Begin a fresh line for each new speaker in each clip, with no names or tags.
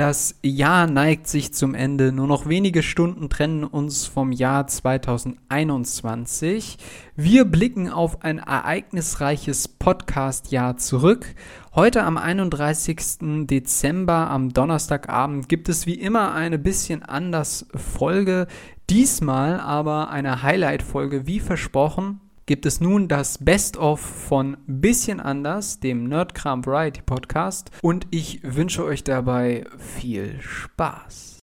Das Jahr neigt sich zum Ende. Nur noch wenige Stunden trennen uns vom Jahr 2021. Wir blicken auf ein ereignisreiches Podcast-Jahr zurück. Heute am 31. Dezember, am Donnerstagabend, gibt es wie immer eine bisschen anders Folge. Diesmal aber eine Highlight-Folge, wie versprochen gibt es nun das Best-of von Bisschen anders, dem Nerdkram Variety Podcast. Und ich wünsche euch dabei viel Spaß.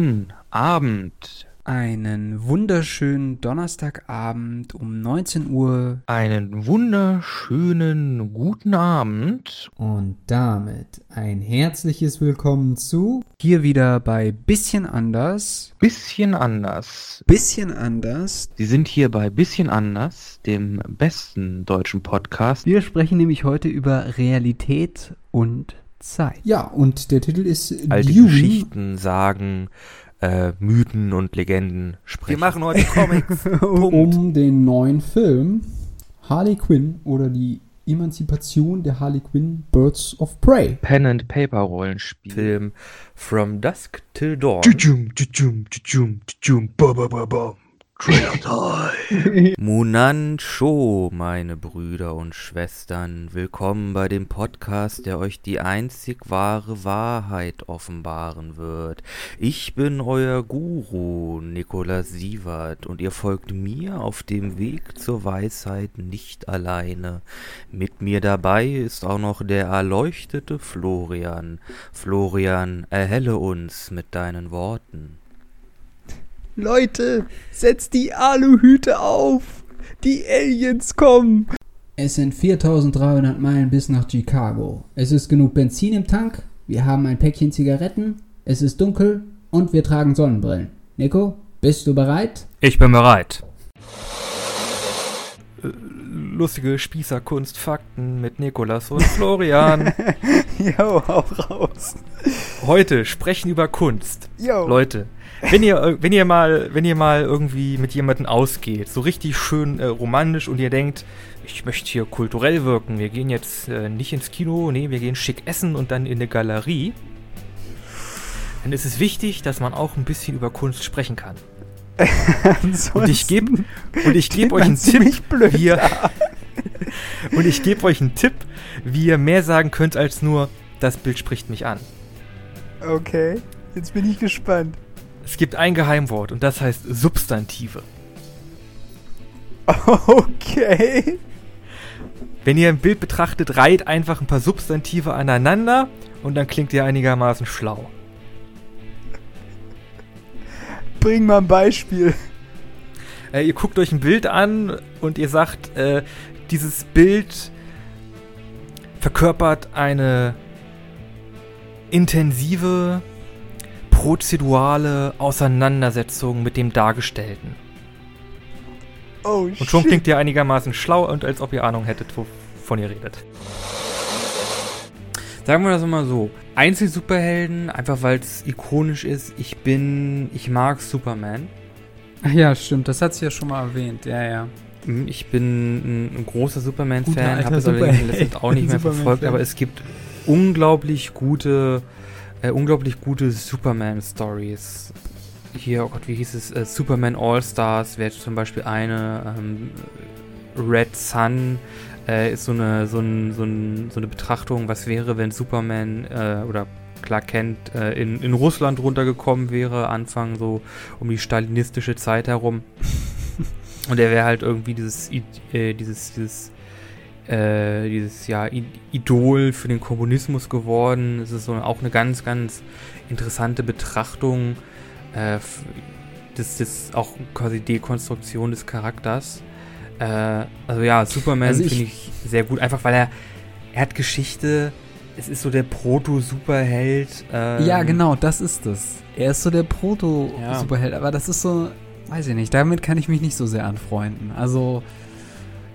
Guten Abend.
Einen wunderschönen Donnerstagabend um 19 Uhr.
Einen wunderschönen guten Abend.
Und damit ein herzliches Willkommen zu hier wieder bei Bisschen anders.
Bisschen anders.
Bisschen anders.
Sie sind hier bei Bisschen anders, dem besten deutschen Podcast.
Wir sprechen nämlich heute über Realität und Zeit.
Ja, und der Titel ist
Alte Dune. Geschichten, Sagen, äh, Mythen und Legenden sprechen.
Wir machen heute Comics.
um den neuen Film Harley Quinn oder die Emanzipation der Harley Quinn Birds of Prey.
Pen and Paper Rollenspiel. Film From Dusk Till Dawn. Munan Cho, meine Brüder und Schwestern, willkommen bei dem Podcast, der euch die einzig wahre Wahrheit offenbaren wird. Ich bin euer Guru, Nikolaus Sievert, und ihr folgt mir auf dem Weg zur Weisheit nicht alleine. Mit mir dabei ist auch noch der erleuchtete Florian. Florian, erhelle uns mit deinen Worten.
Leute, setzt die Aluhüte auf! Die Aliens kommen!
Es sind 4300 Meilen bis nach Chicago. Es ist genug Benzin im Tank, wir haben ein Päckchen Zigaretten, es ist dunkel und wir tragen Sonnenbrillen. Nico, bist du bereit?
Ich bin bereit. Äh, lustige Spießerkunstfakten mit Nikolas und Florian.
Jo, auch raus.
Heute sprechen über Kunst.
Jo.
Leute, wenn ihr, wenn ihr mal, wenn ihr mal irgendwie mit jemandem ausgeht, so richtig schön äh, romantisch und ihr denkt, ich möchte hier kulturell wirken, wir gehen jetzt äh, nicht ins Kino, nee, wir gehen schick essen und dann in eine Galerie, dann ist es wichtig, dass man auch ein bisschen über Kunst sprechen kann. und ich gebe und ich gebe euch einen Tipp, wie ihr, und ich gebe euch einen Tipp, wie ihr mehr sagen könnt als nur das Bild spricht mich an.
Okay, jetzt bin ich gespannt.
Es gibt ein Geheimwort und das heißt Substantive.
Okay.
Wenn ihr ein Bild betrachtet, reiht einfach ein paar Substantive aneinander und dann klingt ihr einigermaßen schlau.
Bring mal ein Beispiel.
Äh, ihr guckt euch ein Bild an und ihr sagt, äh, dieses Bild verkörpert eine intensive, prozedurale Auseinandersetzung mit dem Dargestellten.
Oh,
Und schon klingt ihr einigermaßen schlau und als ob ihr Ahnung hättet, wovon ihr redet. Sagen wir das mal so. Einzelsuperhelden, einfach weil es ikonisch ist. Ich bin, ich mag Superman.
Ja, stimmt, das hat sie ja schon mal erwähnt, ja, ja.
Hm, ich bin ein, ein großer Superman-Fan, habe es allerdings letztens auch nicht mehr verfolgt, aber es gibt unglaublich gute äh, unglaublich gute Superman-Stories. Hier, oh Gott, wie hieß es? Äh, Superman All-Stars wäre zum Beispiel eine. Ähm, Red Sun äh, ist so eine, so, ein, so, ein, so, eine Betrachtung, was wäre, wenn Superman äh, oder Clark Kent äh, in, in Russland runtergekommen wäre, Anfang so um die stalinistische Zeit herum. Und er wäre halt irgendwie dieses, äh, dieses, dieses äh, dieses ja, Idol für den Kommunismus geworden. Es ist so auch eine ganz, ganz interessante Betrachtung äh, das ist auch quasi Dekonstruktion des Charakters. Äh, also ja, Superman also finde ich sehr gut, einfach weil er, er hat Geschichte, es ist so der Proto-Superheld.
Ähm, ja, genau, das ist es. Er ist so der Proto-Superheld, ja. aber das ist so, weiß ich nicht, damit kann ich mich nicht so sehr anfreunden. Also,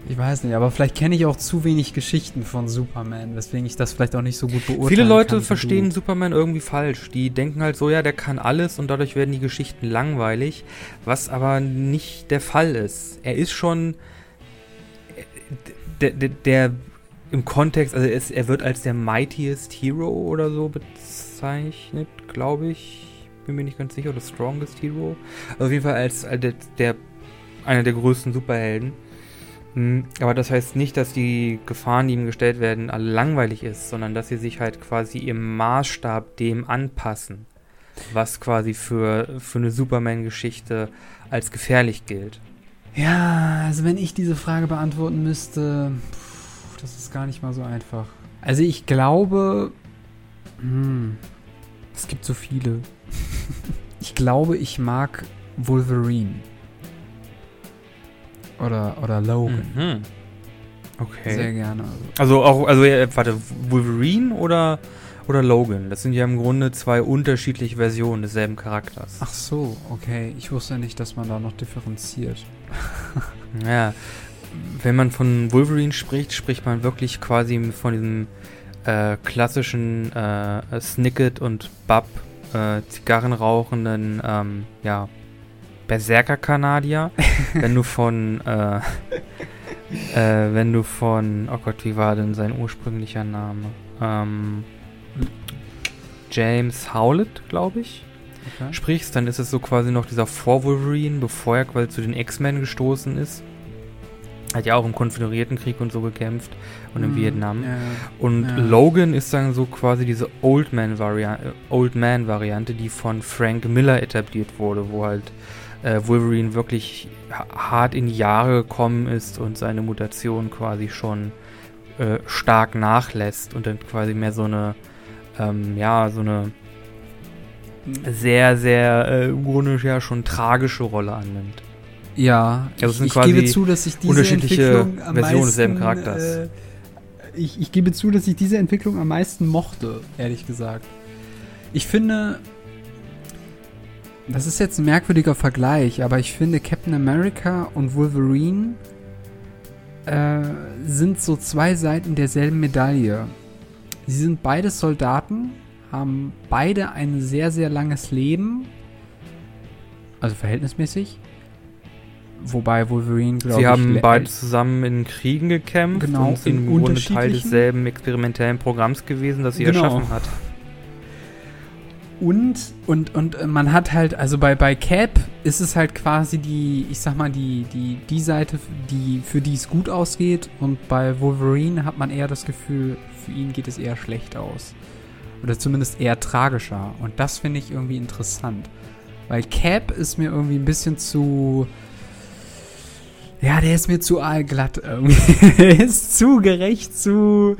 ich weiß nicht, aber vielleicht kenne ich auch zu wenig Geschichten von Superman, weswegen ich das vielleicht auch nicht so gut beurteilen
Viele Leute kann, verstehen Superman irgendwie falsch. Die denken halt so, ja, der kann alles und dadurch werden die Geschichten langweilig, was aber nicht der Fall ist. Er ist schon der, der, der im Kontext, also es, er wird als der Mightiest Hero oder so bezeichnet, glaube ich. Bin mir nicht ganz sicher, oder Strongest Hero. Also auf jeden Fall als, als der, der einer der größten Superhelden. Hm, aber das heißt nicht, dass die Gefahren, die ihm gestellt werden, alle langweilig ist, sondern dass sie sich halt quasi im Maßstab dem anpassen, was quasi für, für eine Superman-Geschichte als gefährlich gilt.
Ja, also wenn ich diese Frage beantworten müsste, pff, das ist gar nicht mal so einfach. Also ich glaube, hm, es gibt so viele. ich glaube, ich mag Wolverine. Oder, oder Logan. Mhm.
Okay.
Sehr gerne.
Also, also auch, also warte, Wolverine oder, oder Logan? Das sind ja im Grunde zwei unterschiedliche Versionen desselben Charakters.
Ach so, okay. Ich wusste nicht, dass man da noch differenziert.
ja. Wenn man von Wolverine spricht, spricht man wirklich quasi von diesem äh, klassischen äh, Snicket und Bub äh, Zigarren rauchenden, ähm, ja, Berserker-Kanadier. wenn du von, äh, äh, wenn du von, oh Gott, wie war denn sein ursprünglicher Name? Ähm, James Howlett, glaube ich, okay. sprichst, dann ist es so quasi noch dieser Vor-Wolverine, bevor er quasi zu den X-Men gestoßen ist. Hat ja auch im Konföderiertenkrieg und so gekämpft und im mm, Vietnam. Ja, und ja. Logan ist dann so quasi diese Old Man-Variante, Old Man-Variante, die von Frank Miller etabliert wurde, wo halt äh, Wolverine wirklich hart in die Jahre gekommen ist und seine Mutation quasi schon äh, stark nachlässt und dann quasi mehr so eine, ähm, ja, so eine sehr, sehr äh, im Grunde ja schon tragische Rolle annimmt.
Ja,
also ich, ich gebe zu, dass ich diese unterschiedliche Versionen desselben Charakters. Äh,
ich, ich gebe zu, dass ich diese Entwicklung am meisten mochte, ehrlich gesagt. Ich finde, das ist jetzt ein merkwürdiger Vergleich, aber ich finde Captain America und Wolverine äh, sind so zwei Seiten derselben Medaille. Sie sind beide Soldaten, haben beide ein sehr, sehr langes Leben. Also verhältnismäßig. Wobei Wolverine,
glaube ich. Sie haben beide zusammen in Kriegen gekämpft
genau, und
sind im Grunde Teil desselben experimentellen Programms gewesen, das sie genau. erschaffen hat.
Und, und, und äh, man hat halt, also bei, bei Cap ist es halt quasi die, ich sag mal, die, die, die Seite, die, für die es gut ausgeht. Und bei Wolverine hat man eher das Gefühl, für ihn geht es eher schlecht aus. Oder zumindest eher tragischer. Und das finde ich irgendwie interessant. Weil Cap ist mir irgendwie ein bisschen zu, ja, der ist mir zu aalglatt irgendwie. der ist zu gerecht, zu,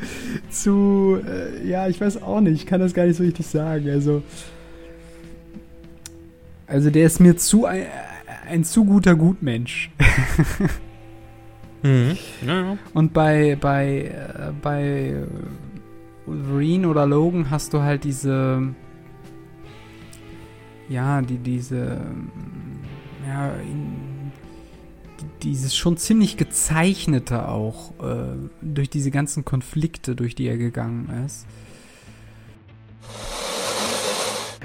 zu, äh, ja, ich weiß auch nicht, ich kann das gar nicht so richtig sagen. Also, also der ist mir zu ein, ein zu guter Gutmensch. mhm. ja, ja. Und bei, bei, äh, bei Wolverine oder Logan hast du halt diese, ja, die, diese, ja, in, dieses schon ziemlich gezeichnete auch äh, durch diese ganzen Konflikte, durch die er gegangen ist.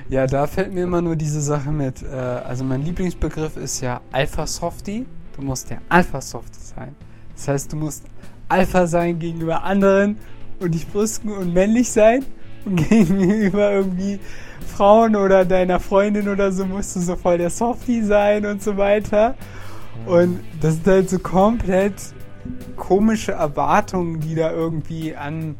Ja, da fällt mir immer nur diese Sache mit. Äh, also mein Lieblingsbegriff ist ja Alpha Softie. Du musst ja Alpha Softie sein. Das heißt, du musst Alpha sein gegenüber anderen und dich brüsten und männlich sein. Und gegenüber irgendwie Frauen oder deiner Freundin oder so musst du so voll der Softie sein und so weiter. Und das sind halt so komplett komische Erwartungen, die da irgendwie an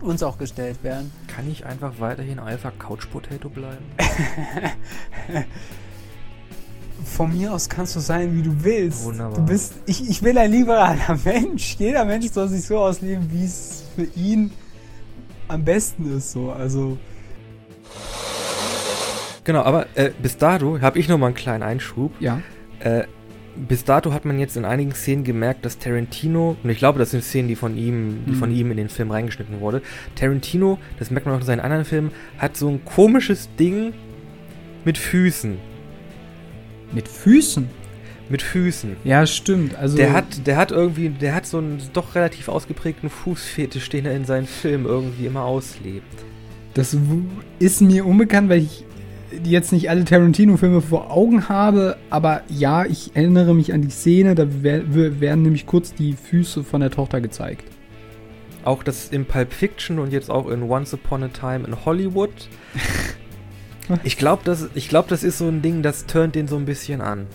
uns auch gestellt werden.
Kann ich einfach weiterhin Alpha Couch Potato bleiben?
Von mir aus kannst du sein, wie du willst.
Wunderbar.
Du bist, ich, ich will ein liberaler Mensch. Jeder Mensch soll sich so ausleben, wie es für ihn am besten ist. So. Also
Genau, aber äh, bis dato habe ich noch mal einen kleinen Einschub.
Ja.
Äh, bis dato hat man jetzt in einigen Szenen gemerkt, dass Tarantino, und ich glaube, das sind Szenen, die von ihm, die mhm. von ihm in den Film reingeschnitten wurde. Tarantino, das merkt man auch in seinen anderen Filmen, hat so ein komisches Ding mit Füßen.
Mit Füßen?
Mit Füßen.
Ja, stimmt. Also
der hat, der hat irgendwie, der hat so einen doch relativ ausgeprägten Fußfetisch, den er in seinen Filmen irgendwie immer auslebt.
Das ist mir unbekannt, weil ich jetzt nicht alle Tarantino-Filme vor Augen habe, aber ja, ich erinnere mich an die Szene, da werden nämlich kurz die Füße von der Tochter gezeigt.
Auch das in Pulp Fiction und jetzt auch in Once Upon a Time in Hollywood. ich glaube, das, glaub, das ist so ein Ding, das turnt den so ein bisschen an.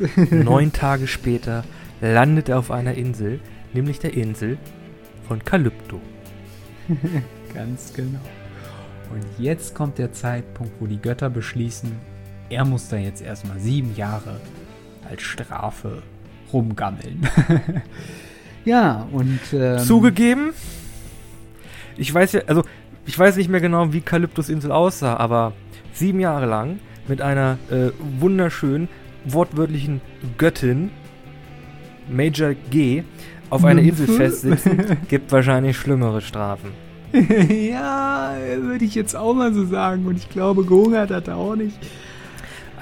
Neun Tage später landet er auf einer Insel, nämlich der Insel von Kalypto.
Ganz genau. Und jetzt kommt der Zeitpunkt, wo die Götter beschließen, er muss da jetzt erstmal sieben Jahre als Strafe rumgammeln. ja, und.
Ähm, Zugegeben, ich weiß ja, also ich weiß nicht mehr genau, wie Kalyptos Insel aussah, aber sieben Jahre lang mit einer äh, wunderschönen, wortwörtlichen Göttin, Major G, auf einer Insel festsitzen, gibt wahrscheinlich schlimmere Strafen.
ja, würde ich jetzt auch mal so sagen. Und ich glaube, gehungert hat er auch nicht.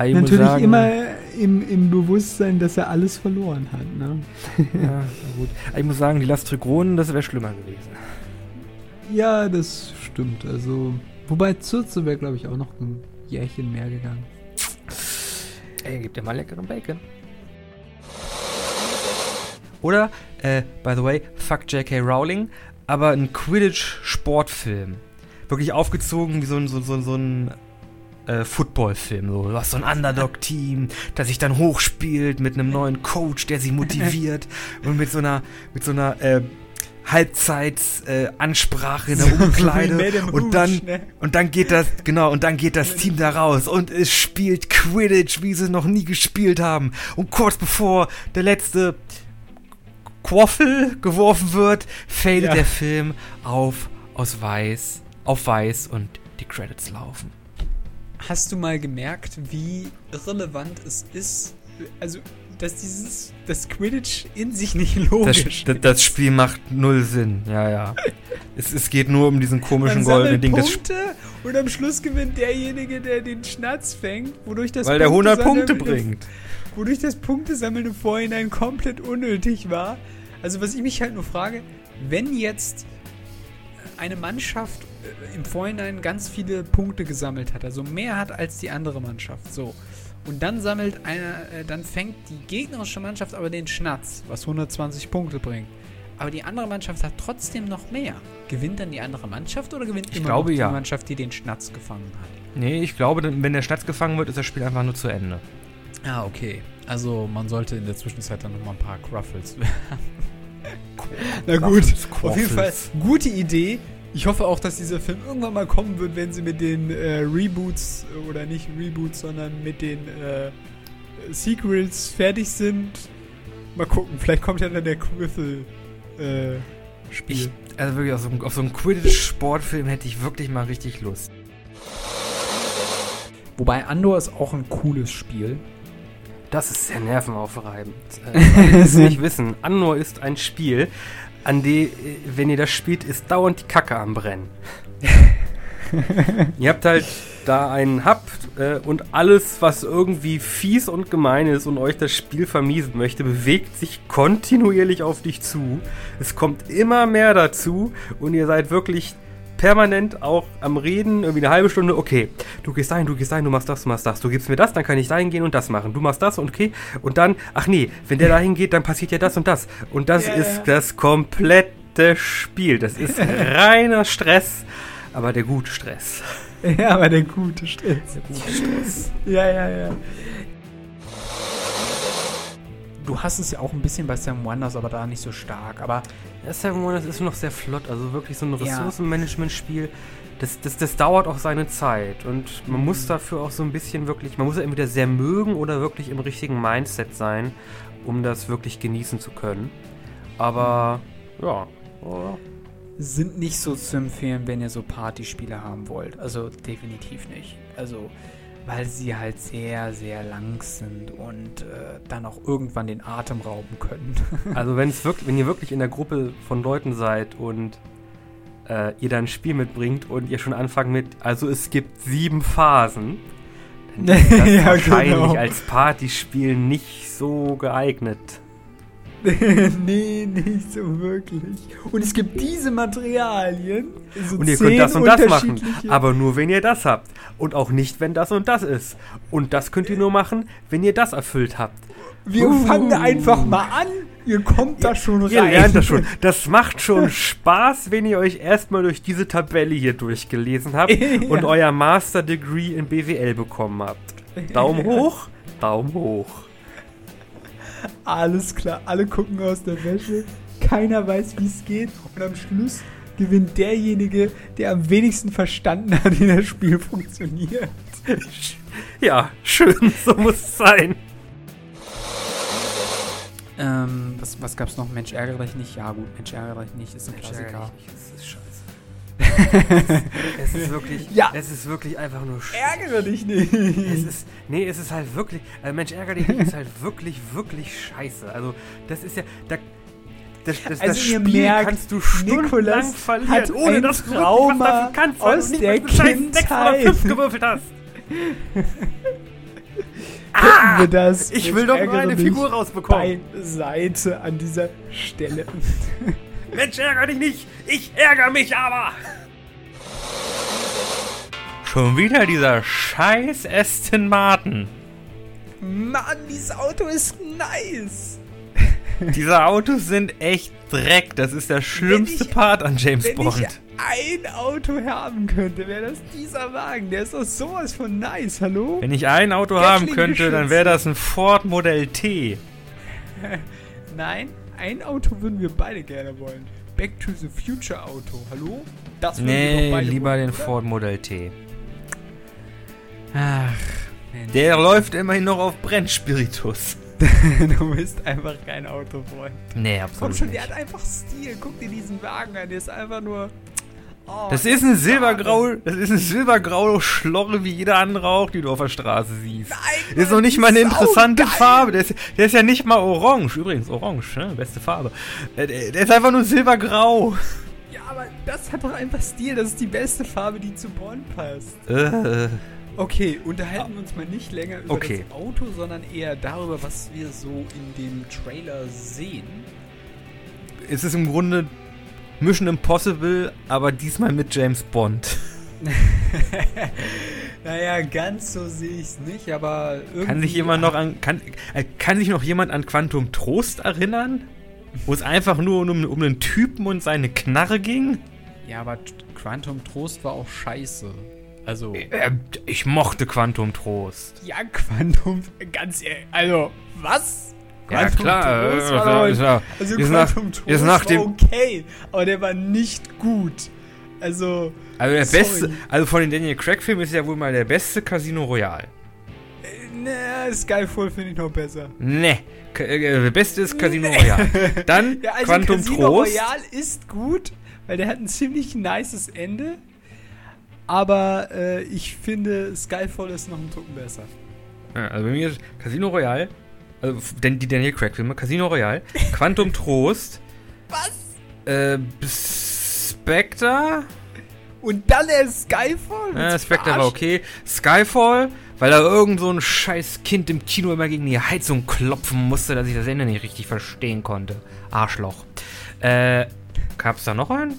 Ich Natürlich sagen, immer im, im Bewusstsein, dass er alles verloren hat. Ne?
ja, gut. Ich muss sagen, die Lastrygonen, das wäre schlimmer gewesen.
Ja, das stimmt. Also, wobei Zürze wäre, glaube ich, auch noch ein Jährchen mehr gegangen.
Ey, gib dir mal leckeren Bacon. Oder, äh, by the way, fuck J.K. Rowling aber ein Quidditch-Sportfilm. Wirklich aufgezogen wie so ein, so, so, so ein äh, Footballfilm. So. Du hast so ein Underdog-Team, das sich dann hochspielt mit einem neuen Coach, der sie motiviert und mit so einer, mit so einer äh, Halbzeitsansprache äh, in der Umkleide und dann ne? und dann geht das genau und dann geht das Team da raus und es spielt Quidditch, wie sie es noch nie gespielt haben und kurz bevor der letzte Quaffel geworfen wird, fadet ja. der Film auf aus weiß, auf weiß und die Credits laufen.
Hast du mal gemerkt, wie irrelevant es ist, also dass dieses das Quidditch in sich nicht logisch
das, ist. Das Spiel macht null Sinn, ja, ja. es, es geht nur um diesen komischen goldenen Ding.
Punkte und am Schluss gewinnt derjenige, der den Schnatz fängt, wodurch das
Weil der 100 Punkte bringt
wodurch das Punktesammeln im Vorhinein komplett unnötig war. Also was ich mich halt nur frage, wenn jetzt eine Mannschaft äh, im Vorhinein ganz viele Punkte gesammelt hat, also mehr hat als die andere Mannschaft, so. Und dann sammelt einer, äh, dann fängt die gegnerische Mannschaft aber den Schnatz, was 120 Punkte bringt. Aber die andere Mannschaft hat trotzdem noch mehr. Gewinnt dann die andere Mannschaft oder gewinnt
ich
immer
glaube,
die
ja.
Mannschaft, die den Schnatz gefangen hat?
Nee, ich glaube, wenn der Schnatz gefangen wird, ist das Spiel einfach nur zu Ende.
Ah, okay. Also man sollte in der Zwischenzeit dann nochmal ein paar Cruffles Na gut, auf jeden Fall gute Idee. Ich hoffe auch, dass dieser Film irgendwann mal kommen wird, wenn sie mit den äh, Reboots äh, oder nicht Reboots, sondern mit den äh, Sequels fertig sind. Mal gucken, vielleicht kommt ja dann der Quiffle äh, Spiel.
Ich, also wirklich auf so, auf so einen Quidditch-Sportfilm hätte ich wirklich mal richtig Lust.
Wobei Andor ist auch ein cooles Spiel.
Das ist sehr nervenaufreibend. Äh, es nicht wissen, Annor ist ein Spiel, an dem, wenn ihr das spielt, ist dauernd die Kacke am Brennen. ihr habt halt da einen Hub äh, und alles, was irgendwie fies und gemein ist und euch das Spiel vermiesen möchte, bewegt sich kontinuierlich auf dich zu. Es kommt immer mehr dazu und ihr seid wirklich permanent auch am Reden, irgendwie eine halbe Stunde, okay, du gehst dahin, du gehst dahin, du machst das, du machst das, du gibst mir das, dann kann ich dahin gehen und das machen. Du machst das und okay, und dann, ach nee, wenn der dahin geht, dann passiert ja das und das. Und das yeah. ist das komplette Spiel. Das ist reiner Stress, aber der gute Stress.
Ja, aber der gute Stress. Der gute Stress. ja, ja, ja du hast es ja auch ein bisschen bei Sam Wonders, aber da nicht so stark. Aber
ja, Seven Wonders ist noch sehr flott, also wirklich so ein Ressourcenmanagement-Spiel. Das, das, das dauert auch seine Zeit und man mhm. muss dafür auch so ein bisschen wirklich, man muss ja entweder sehr mögen oder wirklich im richtigen Mindset sein, um das wirklich genießen zu können. Aber ja,
sind nicht so zu empfehlen, wenn ihr so Partyspiele haben wollt. Also definitiv nicht. Also, weil sie halt sehr, sehr lang sind und äh, dann auch irgendwann den Atem rauben können.
also wenn es wirklich, wenn ihr wirklich in der Gruppe von Leuten seid und äh, ihr dann ein Spiel mitbringt und ihr schon anfangt mit, also es gibt sieben Phasen, dann ist das ja, wahrscheinlich genau. als Partyspiel nicht so geeignet.
nee, nicht so wirklich. Und es gibt diese Materialien.
So und ihr könnt das und das machen. Aber nur, wenn ihr das habt. Und auch nicht, wenn das und das ist. Und das könnt ihr nur machen, wenn ihr das erfüllt habt.
Wir uh. fangen einfach mal an. Ihr kommt da schon
rein. Ihr lernt das schon. Das macht schon Spaß, wenn ihr euch erstmal durch diese Tabelle hier durchgelesen habt ja. und euer Master Degree in BWL bekommen habt. Daumen hoch, Daumen hoch.
Alles klar, alle gucken aus der Wäsche. Keiner weiß, wie es geht. Und am Schluss gewinnt derjenige, der am wenigsten verstanden hat, wie das Spiel funktioniert.
Ja, schön, so muss es sein.
Ähm, was, was gab's noch? Mensch, ärgere dich nicht. Ja, gut, Mensch, ärgere dich nicht. Ist ein Mensch, Klassiker.
Das ist scheiße. es ist wirklich, ja. es ist wirklich einfach nur
scheiße. Ärgere dich nicht.
Es ist, nee, es ist halt wirklich, also Mensch, ärgere dich nicht ist halt wirklich, wirklich scheiße. Also, das ist ja, da, das, das, also das Spiel merkt, kannst du stundenlang verlieren,
ohne dass du Trauma was kannst, aus der Kindheit. 6
gewürfelt hast.
ah, wir das.
Ich will doch nur eine Figur rausbekommen.
Seite an dieser Stelle.
Mensch, ärger dich nicht. Ich ärgere mich aber. Schon wieder dieser scheiß Aston Martin.
Mann, dieses Auto ist nice.
Diese Autos sind echt Dreck. Das ist der schlimmste ich, Part an James
wenn
Bond.
Ich ein Auto haben könnte, wäre das dieser Wagen. Der ist doch sowas von nice, hallo?
Wenn ich ein Auto Gatling haben könnte, geschützt. dann wäre das ein Ford Modell T.
Nein, ein Auto würden wir beide gerne wollen. Back to the Future Auto, hallo?
Das nee, wir lieber wollen, den oder? Ford Modell T. Ach, Mensch. Der läuft immerhin noch auf Brennspiritus.
du bist einfach kein Autofreund.
Nee, absolut Komm schon,
nicht. der hat einfach Stil. Guck dir diesen Wagen an, der ist einfach nur...
Das ist ein silbergrau, das ist ein silbergrau Schlorre wie jeder andere auch, die du auf der Straße siehst. Nein, ist noch nicht mal eine interessante Farbe. Der ist, der ist ja nicht mal orange. Übrigens, orange, ne? beste Farbe. Der, der ist einfach nur silbergrau.
Ja, aber das hat doch einfach Stil. Das ist die beste Farbe, die zu Bond passt. Äh. Okay, unterhalten wir uns mal nicht länger über okay. das Auto, sondern eher darüber, was wir so in dem Trailer sehen.
Es ist im Grunde Mission Impossible, aber diesmal mit James Bond.
naja, ganz so sehe ich es nicht, aber
irgendwie. Kann sich jemand noch an. Kann, äh, kann sich noch jemand an Quantum Trost erinnern? Wo es einfach nur um, um einen Typen und seine Knarre ging?
Ja, aber Quantum Trost war auch scheiße. Also.
Äh, ich mochte Quantum Trost.
Ja, Quantum. Ganz ehrlich. Also, was?
Ja, klar. Äh, war
ist, ist, also ist Quantum nach, ist nach war okay, aber der war nicht gut. Also.
Also der sorry. beste, also von den Daniel Craig Filmen ist ja wohl mal der beste Casino Royale.
Äh, ne, Skyfall finde ich noch besser.
Ne, äh, der beste ist Casino nee. Royale. Dann ja, also Quantum Casino Trost.
Casino Royale ist gut, weil der hat ein ziemlich nices Ende. Aber äh, ich finde, Skyfall ist noch ein Tucken besser.
Ja, also bei mir ist Casino Royale, denn die Daniel Craig-Filme, Casino Royale, Quantum Trost.
Was?
Äh, Spectre.
Und dann der Skyfall?
Ja, Spectre war okay. Skyfall, weil da irgend so ein scheiß Kind im Kino immer gegen die Heizung klopfen musste, dass ich das Ende nicht richtig verstehen konnte. Arschloch. Äh, gab's da noch einen?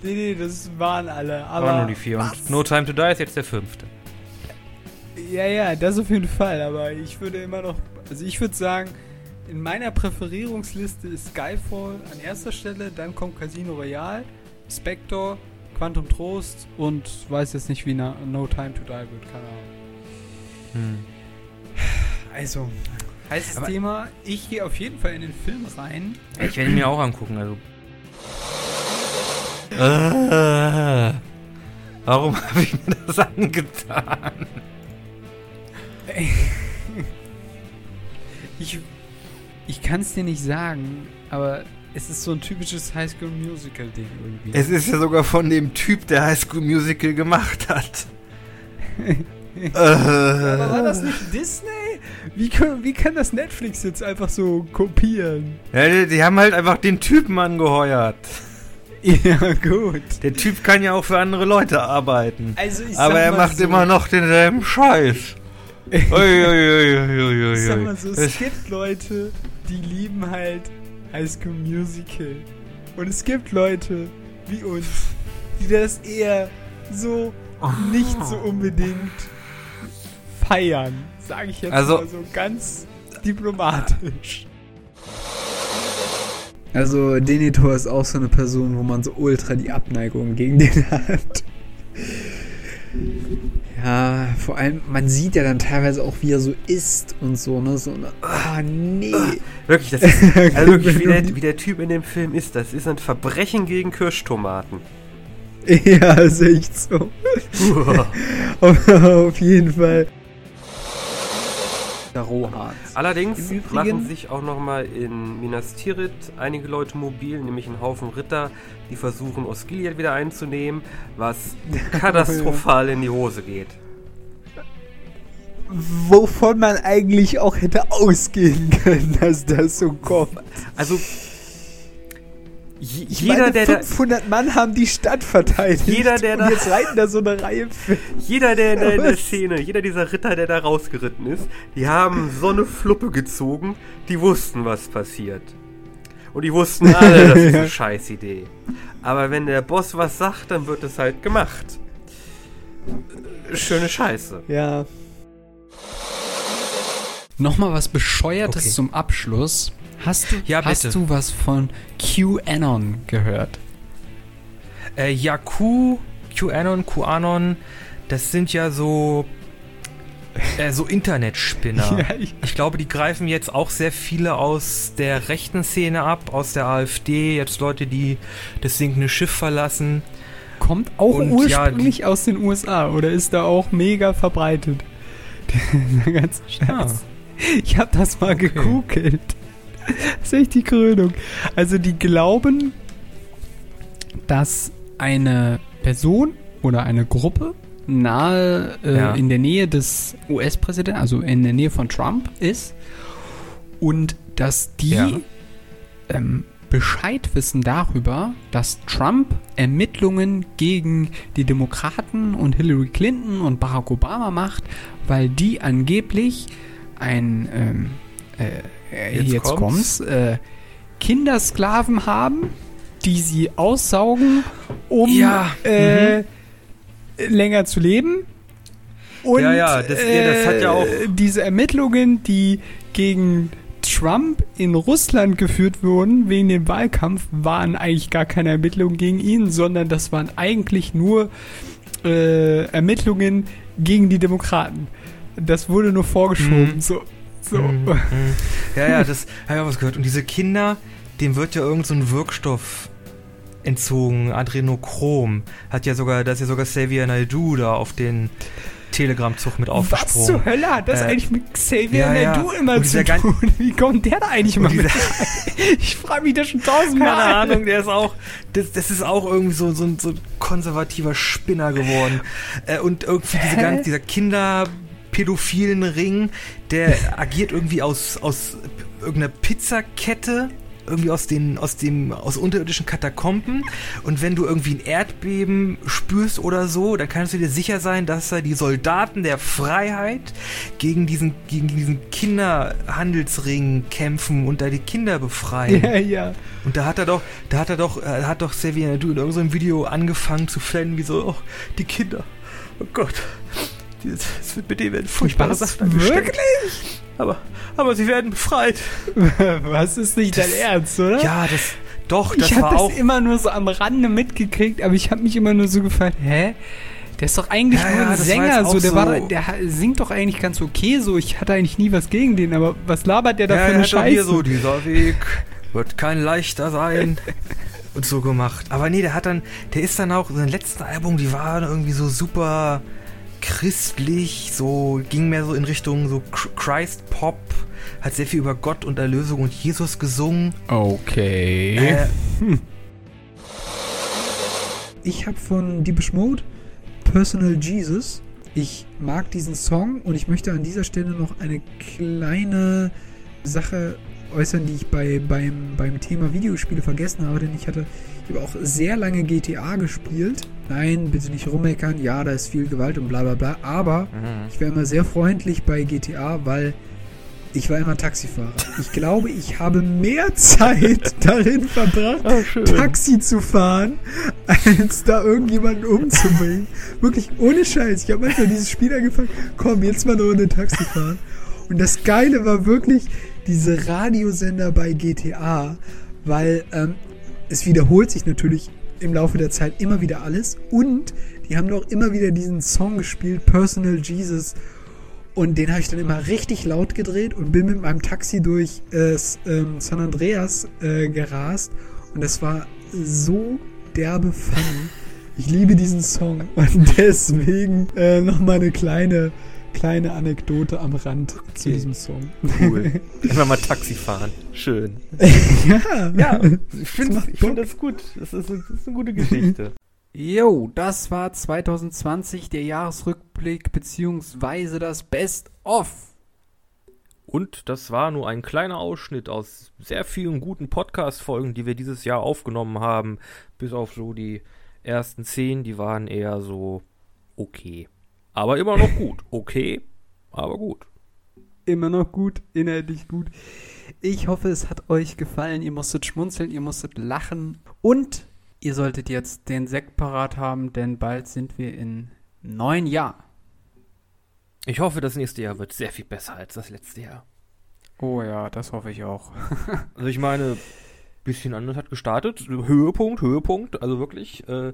Nee, nee, das waren alle. Aber
waren nur die vier. Was? Und No Time to Die ist jetzt der fünfte.
Ja, ja, das auf jeden Fall. Aber ich würde immer noch. Also ich würde sagen, in meiner Präferierungsliste ist Skyfall an erster Stelle, dann kommt Casino Royale, Spectre, Quantum Trost und weiß jetzt nicht, wie No Time to Die wird, keine Ahnung. Hm. Also, heißes Aber Thema. Ich gehe auf jeden Fall in den Film rein.
Ich werde ihn mir auch angucken, also äh, warum habe ich mir das angetan?
ich ich kann es dir nicht sagen, aber es ist so ein typisches High School Musical Ding irgendwie.
Es ist ja sogar von dem Typ, der High School Musical gemacht hat.
äh. Aber war das nicht Disney? Wie, können, wie kann das Netflix jetzt einfach so kopieren?
Ja, die, die haben halt einfach den Typen angeheuert.
Ja, gut.
Der Typ kann ja auch für andere Leute arbeiten.
Also
Aber er macht so, immer noch denselben Scheiß.
Ui, ui, ui, ich sag mal so, es gibt Leute, die lieben halt High School Musical. Und es gibt Leute wie uns, die das eher so nicht so unbedingt feiern. Sage ich jetzt also, mal so ganz diplomatisch. Also Denethor ist auch so eine Person, wo man so ultra die Abneigung gegen den hat. Ja, vor allem, man sieht ja dann teilweise auch, wie er so isst und so, ne? So, ah, oh, nee.
Wirklich, das ist also wirklich, wie der, wie der Typ in dem Film ist. Das ist ein Verbrechen gegen Kirschtomaten.
Ja, ist echt so. auf jeden Fall.
Rohans. Allerdings machen sich auch nochmal in Minas Tirith einige Leute mobil, nämlich ein Haufen Ritter, die versuchen, Osgiliath wieder einzunehmen, was katastrophal in die Hose geht.
Wovon man eigentlich auch hätte ausgehen können, dass das so kommt.
Also
ich jeder, meine, der 500 da, Mann haben die Stadt verteidigt.
Jeder, der
da, jetzt reiten da so eine Reihe.
Jeder, der in der, in der, Szene, jeder dieser Ritter, der da rausgeritten ist, die haben so eine Fluppe gezogen, die wussten, was passiert. Und die wussten alle, das ist eine Scheißidee. Aber wenn der Boss was sagt, dann wird es halt gemacht. Schöne Scheiße.
Ja. Nochmal was Bescheuertes okay. zum Abschluss. Hast du, ja, hast du was von QAnon gehört?
Äh, ja, Q, QAnon, QAnon, das sind ja so äh, so Internetspinner. ja, ich, ich, glaube, die greifen jetzt auch sehr viele aus der rechten Szene ab, aus der AfD, jetzt Leute, die das sinkende Schiff verlassen.
Kommt auch Und, ursprünglich ja, aus den USA oder ist da auch mega verbreitet? Der ganze Scheiß. Ah. Ich habe das mal okay. gegoogelt. das ist echt die Krönung. Also die glauben, dass eine Person oder eine Gruppe nahe äh, ja. in der Nähe des US-Präsidenten, also in der Nähe von Trump ist und dass die ja. ähm, Bescheid wissen darüber, dass Trump Ermittlungen gegen die Demokraten und Hillary Clinton und Barack Obama macht, weil die angeblich ein ähm, äh, jetzt, jetzt kommt's, kommt's äh, Kindersklaven haben, die sie aussaugen, um ja. äh, mhm. länger zu leben. Und ja, ja, das, äh, das hat ja auch diese Ermittlungen, die gegen Trump in Russland geführt wurden wegen dem Wahlkampf, waren eigentlich gar keine Ermittlungen gegen ihn, sondern das waren eigentlich nur äh, Ermittlungen gegen die Demokraten. Das wurde nur vorgeschoben. Mhm. So, so. Mhm.
Ja, ja, das habe ich auch was gehört. Und diese Kinder, dem wird ja irgend so ein Wirkstoff entzogen, Adrenochrom. Hat ja sogar, da ist ja sogar Xavier Naidoo da auf den Telegram-Zug mit aufgesprungen. Was
zur Hölle hat das äh, eigentlich mit Xavier ja, Naidoo ja. immer zu tun? Wie kommt der da eigentlich immer mit Ich frage mich das schon tausendmal.
Keine Ahnung, der ist auch, das, das ist auch irgendwie so, so, so ein konservativer Spinner geworden. Äh, und irgendwie diese ganze, dieser Kinder pädophilen Ring, der agiert irgendwie aus, aus irgendeiner Pizzakette irgendwie aus den aus dem aus unterirdischen Katakomben und wenn du irgendwie ein Erdbeben spürst oder so, dann kannst du dir sicher sein, dass da die Soldaten der Freiheit gegen diesen gegen diesen Kinderhandelsring kämpfen und da die Kinder befreien.
Ja, ja.
Und da hat er doch da hat er doch äh, hat doch Xavier du in irgendeinem Video angefangen zu flennen wie so oh, die Kinder. Oh Gott. Es wird mit denen werden furchtbare Sachen
Wirklich?
Aber, aber sie werden befreit.
Was ist nicht das, dein Ernst, oder?
Ja, das. Doch, das
ich war auch. Ich habe das immer nur so am Rande mitgekriegt, aber ich habe mich immer nur so gefragt, hä? Der ist doch eigentlich ja, nur ein ja, Sänger, so der, so. War, der singt doch eigentlich ganz okay, so ich hatte eigentlich nie was gegen den, aber was labert der da ja, für eine Scheiße? Hier
so, dieser Weg wird kein leichter sein. und so gemacht. Aber nee, der hat dann, der ist dann auch, sein letztes Album, die waren irgendwie so super christlich, so ging mehr so in Richtung so Christ Pop. hat sehr viel über Gott und Erlösung und Jesus gesungen.
Okay.
Äh,
ich habe von Deepish Mode Personal Jesus. Ich mag diesen Song und ich möchte an dieser Stelle noch eine kleine Sache äußern, die ich bei, beim, beim Thema Videospiele vergessen habe, denn ich hatte ich habe auch sehr lange GTA gespielt. Nein, bitte nicht rummeckern, ja, da ist viel Gewalt und bla bla bla, aber
mhm.
ich war immer sehr freundlich bei GTA, weil ich war immer Taxifahrer. Ich glaube, ich habe mehr Zeit darin verbracht,
Oh,
Taxi zu fahren, als da irgendjemanden umzubringen. Wirklich ohne Scheiß. Ich habe manchmal dieses Spiel angefangen, komm, jetzt mal eine Runde Taxi fahren. Und das Geile war wirklich diese Radiosender bei GTA, weil ähm, es wiederholt sich natürlich im Laufe der Zeit immer wieder alles. Und die haben doch immer wieder diesen Song gespielt, Personal Jesus. Und den habe ich dann immer richtig laut gedreht und bin mit meinem Taxi durch äh, ähm, San Andreas äh, gerast. Und das war so derbe funny. Ich liebe diesen Song. Und deswegen äh, nochmal eine kleine, kleine Anekdote am Rand zu
Okay.
diesem Song.
Cool. Einfach mal Taxi fahren. Schön.
ja.
Ja, ich finde ich find das gut. Das ist, das ist eine gute Geschichte.
Jo, das war 2020 der Jahresrückblick beziehungsweise das Best of.
Und das war nur ein kleiner Ausschnitt aus sehr vielen guten Podcast-Folgen, die wir dieses Jahr aufgenommen haben. Bis auf so die ersten zehn, die waren eher so okay. Aber immer noch gut. Okay, aber gut.
Immer noch gut, inhaltlich gut. Ich hoffe, es hat euch gefallen. Ihr musstet schmunzeln, ihr musstet lachen und ihr solltet jetzt den Sekt parat haben, denn bald sind wir in neun Jahren.
Ich hoffe, das nächste Jahr wird sehr viel besser als das letzte Jahr.
Oh ja, das hoffe ich auch.
Also ich meine, bisschen anders hat gestartet. Höhepunkt, Höhepunkt. Also wirklich äh,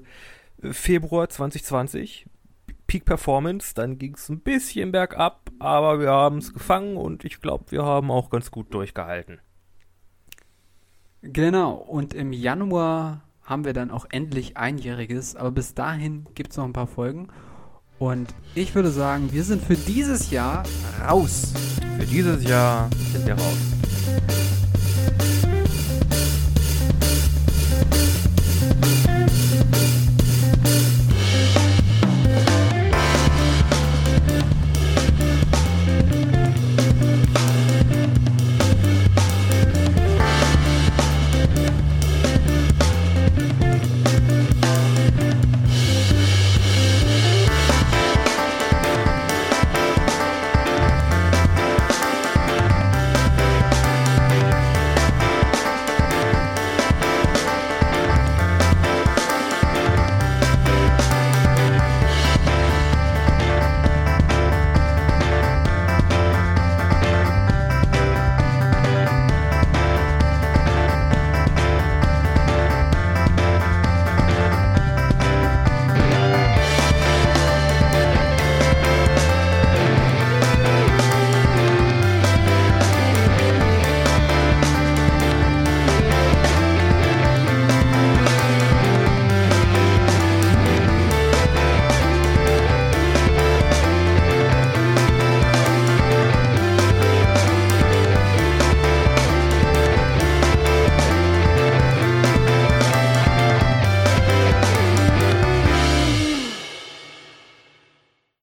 Februar 2020. Peak Performance. Dann ging es ein bisschen bergab, aber wir haben es gefangen und ich glaube, wir haben auch ganz gut durchgehalten.
Genau, und im Januar haben wir dann auch endlich einjähriges, aber bis dahin gibt es noch ein paar Folgen. Und ich würde sagen, wir sind für dieses Jahr raus.
Für dieses Jahr sind wir raus.